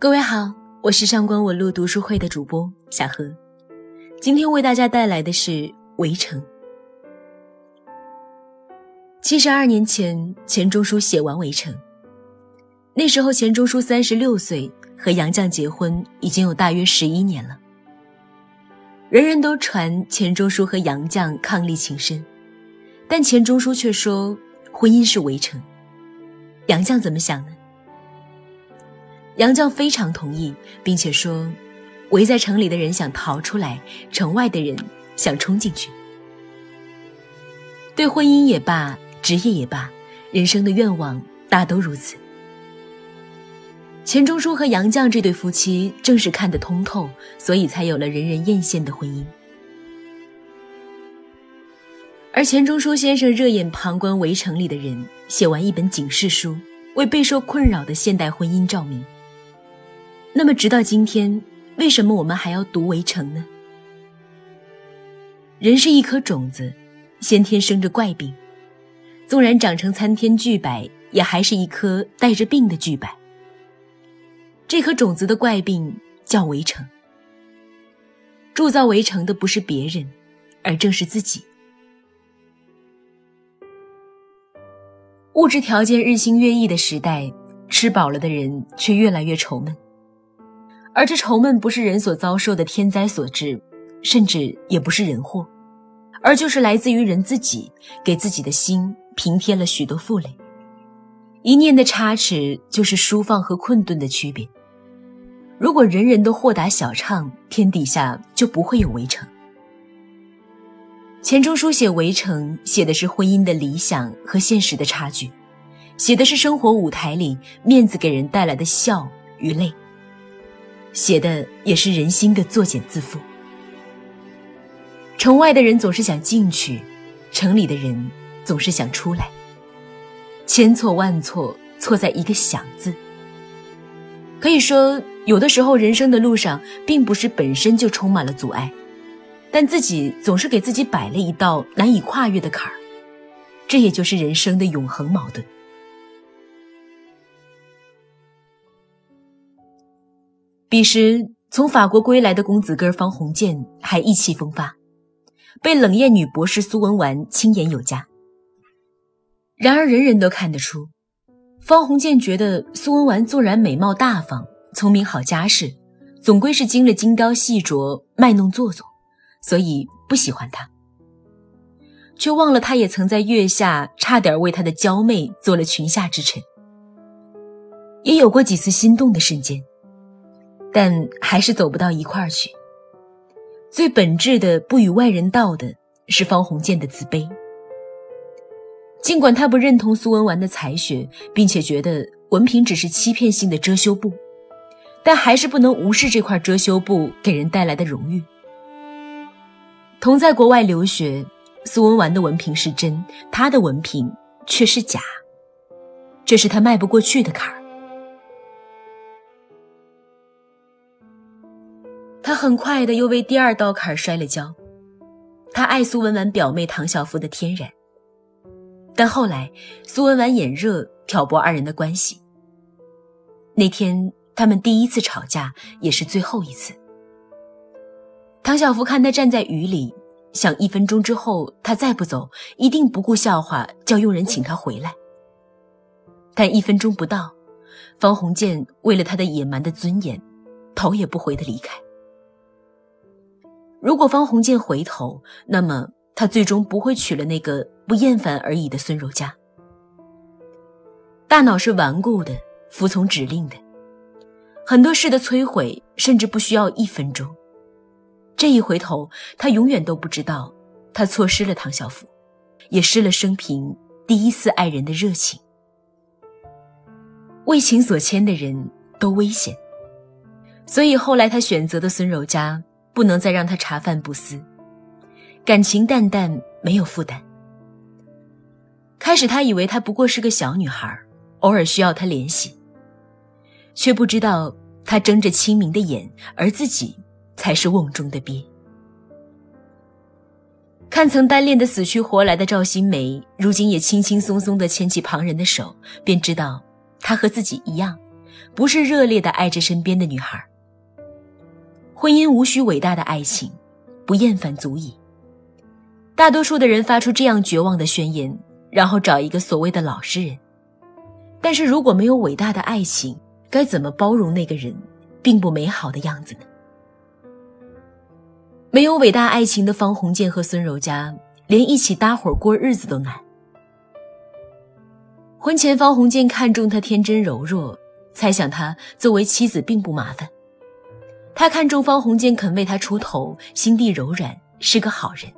各位好，我是上官文路读书会的主播小何，今天为大家带来的是《围城》。七十二年前，钱钟书写完《围城》，那时候钱钟书三十六岁，和杨绛结婚已经有大约十一年了。人人都传钱钟书和杨绛伉俪情深，但钱钟书却说婚姻是围城。杨绛怎么想呢？杨绛非常同意，并且说：“围在城里的人想逃出来，城外的人想冲进去。”对婚姻也罢，职业也罢，人生的愿望大都如此。钱钟书和杨绛这对夫妻正是看得通透，所以才有了人人艳羡的婚姻。而钱钟书先生热眼旁观围城里的人，写完一本警示书，为备受困扰的现代婚姻照明。那么，直到今天，为什么我们还要读《围城》呢？人是一颗种子，先天生着怪病，纵然长成参天巨柏，也还是一颗带着病的巨柏。这颗种子的怪病叫围城。铸造围城的不是别人，而正是自己。物质条件日新月异的时代，吃饱了的人却越来越愁闷。而这愁闷不是人所遭受的天灾所致，甚至也不是人祸，而就是来自于人自己给自己的心平添了许多负累。一念的差池，就是舒放和困顿的区别。如果人人都豁达小畅，天底下就不会有围城。钱钟书写《围城》，写的是婚姻的理想和现实的差距，写的是生活舞台里面子给人带来的笑与泪。写的也是人心的作茧自缚。城外的人总是想进去，城里的人总是想出来。千错万错，错在一个“想”字。可以说，有的时候人生的路上，并不是本身就充满了阻碍，但自己总是给自己摆了一道难以跨越的坎儿。这也就是人生的永恒矛盾。彼时，从法国归来的公子哥方鸿渐还意气风发，被冷艳女博士苏文纨轻言有加。然而，人人都看得出，方鸿渐觉得苏文纨纵然美貌大方、聪明好家世，总归是经了精雕细琢、卖弄做作，所以不喜欢她。却忘了，他也曾在月下差点为他的娇媚做了裙下之臣，也有过几次心动的瞬间。但还是走不到一块儿去。最本质的不与外人道的是方鸿渐的自卑。尽管他不认同苏文纨的才学，并且觉得文凭只是欺骗性的遮羞布，但还是不能无视这块遮羞布给人带来的荣誉。同在国外留学，苏文纨的文凭是真，他的文凭却是假，这是他迈不过去的坎儿。他很快的又为第二道坎摔了跤。他爱苏文纨表妹唐晓芙的天然，但后来苏文纨眼热挑拨二人的关系。那天他们第一次吵架，也是最后一次。唐晓芙看他站在雨里，想一分钟之后他再不走，一定不顾笑话叫佣人请他回来。但一分钟不到，方鸿渐为了他的野蛮的尊严，头也不回的离开。如果方鸿渐回头，那么他最终不会娶了那个不厌烦而已的孙柔嘉。大脑是顽固的，服从指令的，很多事的摧毁甚至不需要一分钟。这一回头，他永远都不知道，他错失了唐晓芙，也失了生平第一次爱人的热情。为情所牵的人都危险，所以后来他选择的孙柔嘉。不能再让他茶饭不思，感情淡淡，没有负担。开始他以为她不过是个小女孩，偶尔需要他联系，却不知道他睁着清明的眼，而自己才是瓮中的鳖。看曾单恋的死去活来的赵新梅，如今也轻轻松松地牵起旁人的手，便知道她和自己一样，不是热烈的爱着身边的女孩。婚姻无需伟大的爱情，不厌烦足矣。大多数的人发出这样绝望的宣言，然后找一个所谓的老实人。但是如果没有伟大的爱情，该怎么包容那个人并不美好的样子呢？没有伟大爱情的方鸿渐和孙柔嘉，连一起搭伙过日子都难。婚前，方鸿渐看中她天真柔弱，猜想她作为妻子并不麻烦。他看中方鸿渐肯为他出头，心地柔软，是个好人。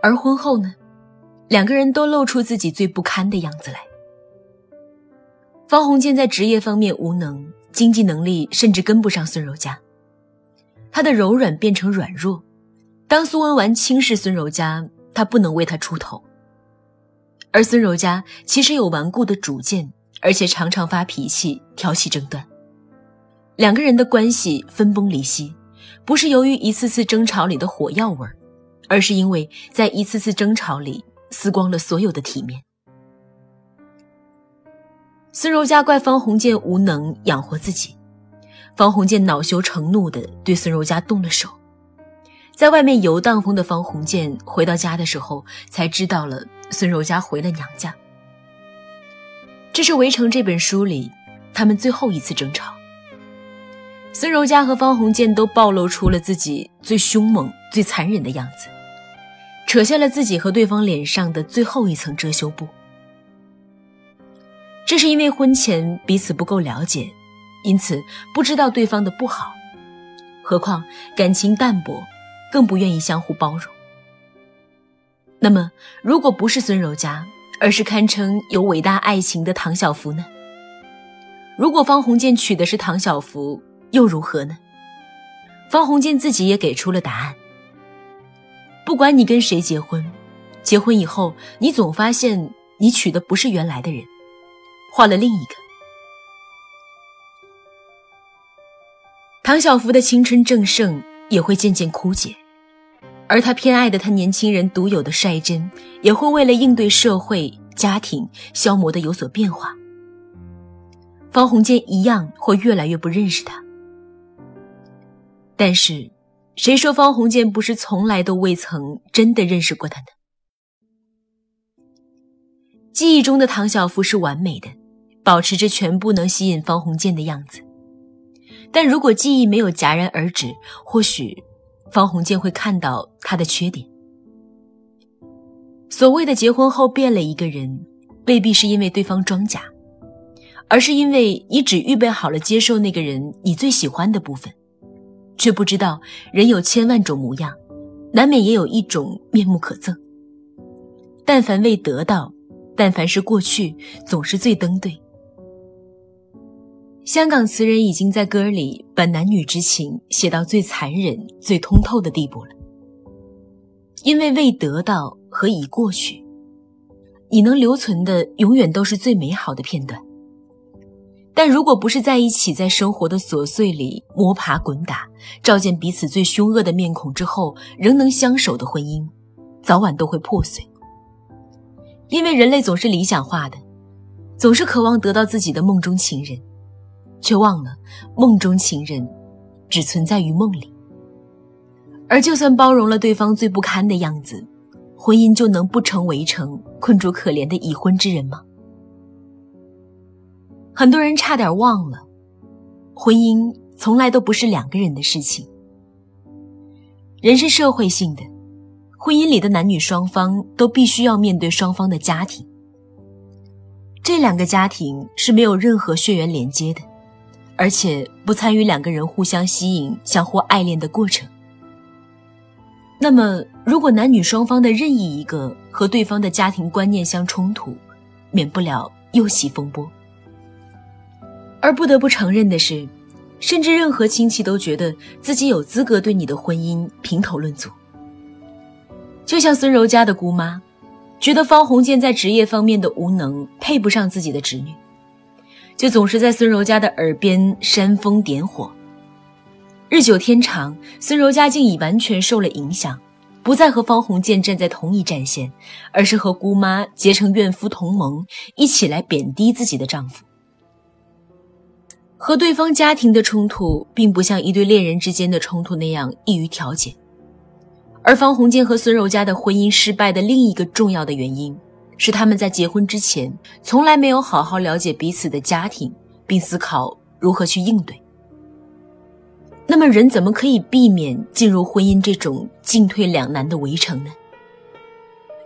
而婚后呢，两个人都露出自己最不堪的样子来。方鸿渐在职业方面无能，经济能力甚至跟不上孙柔嘉，他的柔软变成软弱。当苏文纨轻视孙柔嘉，他不能为他出头。而孙柔嘉其实有顽固的主见，而且常常发脾气，挑起争端。两个人的关系分崩离析，不是由于一次次争吵里的火药味儿，而是因为在一次次争吵里撕光了所有的体面。孙柔嘉怪方鸿渐无能养活自己，方鸿渐恼羞成怒地对孙柔嘉动了手。在外面游荡风的方鸿渐回到家的时候，才知道了孙柔嘉回了娘家。这是《围城》这本书里他们最后一次争吵。孙柔嘉和方鸿渐都暴露出了自己最凶猛、最残忍的样子，扯下了自己和对方脸上的最后一层遮羞布。这是因为婚前彼此不够了解，因此不知道对方的不好，何况感情淡薄，更不愿意相互包容。那么，如果不是孙柔嘉，而是堪称有伟大爱情的唐晓芙呢？如果方鸿渐娶的是唐晓芙？又如何呢？方鸿渐自己也给出了答案。不管你跟谁结婚，结婚以后你总发现你娶的不是原来的人，换了另一个。唐晓芙的青春正盛也会渐渐枯竭，而他偏爱的他年轻人独有的率真，也会为了应对社会、家庭消磨的有所变化。方鸿渐一样会越来越不认识他。但是，谁说方鸿渐不是从来都未曾真的认识过他呢？记忆中的唐晓芙是完美的，保持着全部能吸引方鸿渐的样子。但如果记忆没有戛然而止，或许方鸿渐会看到他的缺点。所谓的结婚后变了一个人，未必是因为对方装假，而是因为你只预备好了接受那个人你最喜欢的部分。却不知道，人有千万种模样，难免也有一种面目可憎。但凡未得到，但凡是过去，总是最登对。香港词人已经在歌里把男女之情写到最残忍、最通透的地步了。因为未得到和已过去，你能留存的永远都是最美好的片段。但如果不是在一起，在生活的琐碎里摸爬滚打，照见彼此最凶恶的面孔之后，仍能相守的婚姻，早晚都会破碎。因为人类总是理想化的，总是渴望得到自己的梦中情人，却忘了梦中情人只存在于梦里。而就算包容了对方最不堪的样子，婚姻就能不成围城，困住可怜的已婚之人吗？很多人差点忘了，婚姻从来都不是两个人的事情。人是社会性的，婚姻里的男女双方都必须要面对双方的家庭。这两个家庭是没有任何血缘连接的，而且不参与两个人互相吸引、相互爱恋的过程。那么，如果男女双方的任意一个和对方的家庭观念相冲突，免不了又起风波。而不得不承认的是，甚至任何亲戚都觉得自己有资格对你的婚姻评头论足。就像孙柔嘉的姑妈，觉得方鸿渐在职业方面的无能配不上自己的侄女，就总是在孙柔嘉的耳边煽风点火。日久天长，孙柔嘉竟已完全受了影响，不再和方鸿渐站在同一战线，而是和姑妈结成怨夫同盟，一起来贬低自己的丈夫。和对方家庭的冲突，并不像一对恋人之间的冲突那样易于调解。而方鸿渐和孙柔嘉的婚姻失败的另一个重要的原因，是他们在结婚之前从来没有好好了解彼此的家庭，并思考如何去应对。那么，人怎么可以避免进入婚姻这种进退两难的围城呢？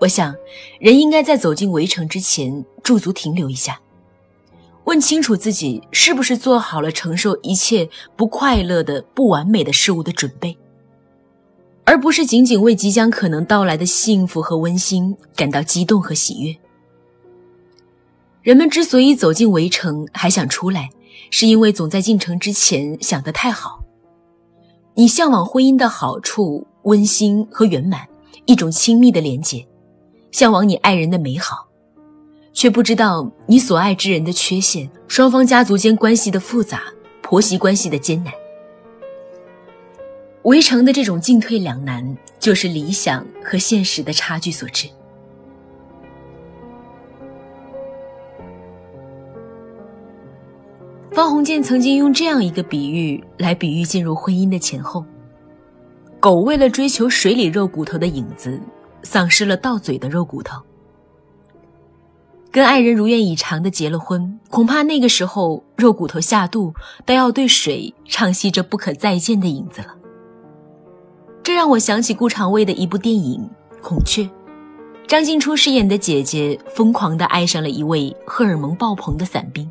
我想，人应该在走进围城之前驻足停留一下，问清楚自己是不是做好了承受一切不快乐的、不完美的事物的准备。而不是仅仅为即将可能到来的幸福和温馨感到激动和喜悦。人们之所以走进围城还想出来，是因为总在进城之前想得太好。你向往婚姻的好处、温馨和圆满，一种亲密的连结，向往你爱人的美好，却不知道你所爱之人的缺陷，双方家族间关系的复杂，婆媳关系的艰难。围城的这种进退两难，就是理想和现实的差距所致。方鸿渐曾经用这样一个比喻来比喻进入婚姻的前后：狗为了追求水里肉骨头的影子，丧失了到嘴的肉骨头。跟爱人如愿以偿的结了婚，恐怕那个时候肉骨头下肚，都要对水唱戏着不可再见的影子了。这让我想起顾长卫的一部电影《孔雀》，张静初饰演的姐姐疯狂地爱上了一位荷尔蒙爆棚的伞兵。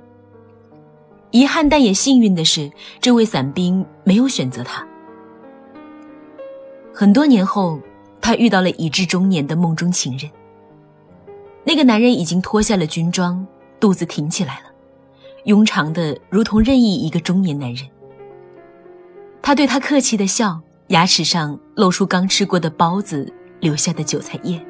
遗憾但也幸运的是，这位伞兵没有选择她。很多年后，她遇到了已至中年的梦中情人。那个男人已经脱下了军装，肚子挺起来了，庸长的如同任意一个中年男人。他对他客气的笑。牙齿上露出刚吃过的包子留下的韭菜叶。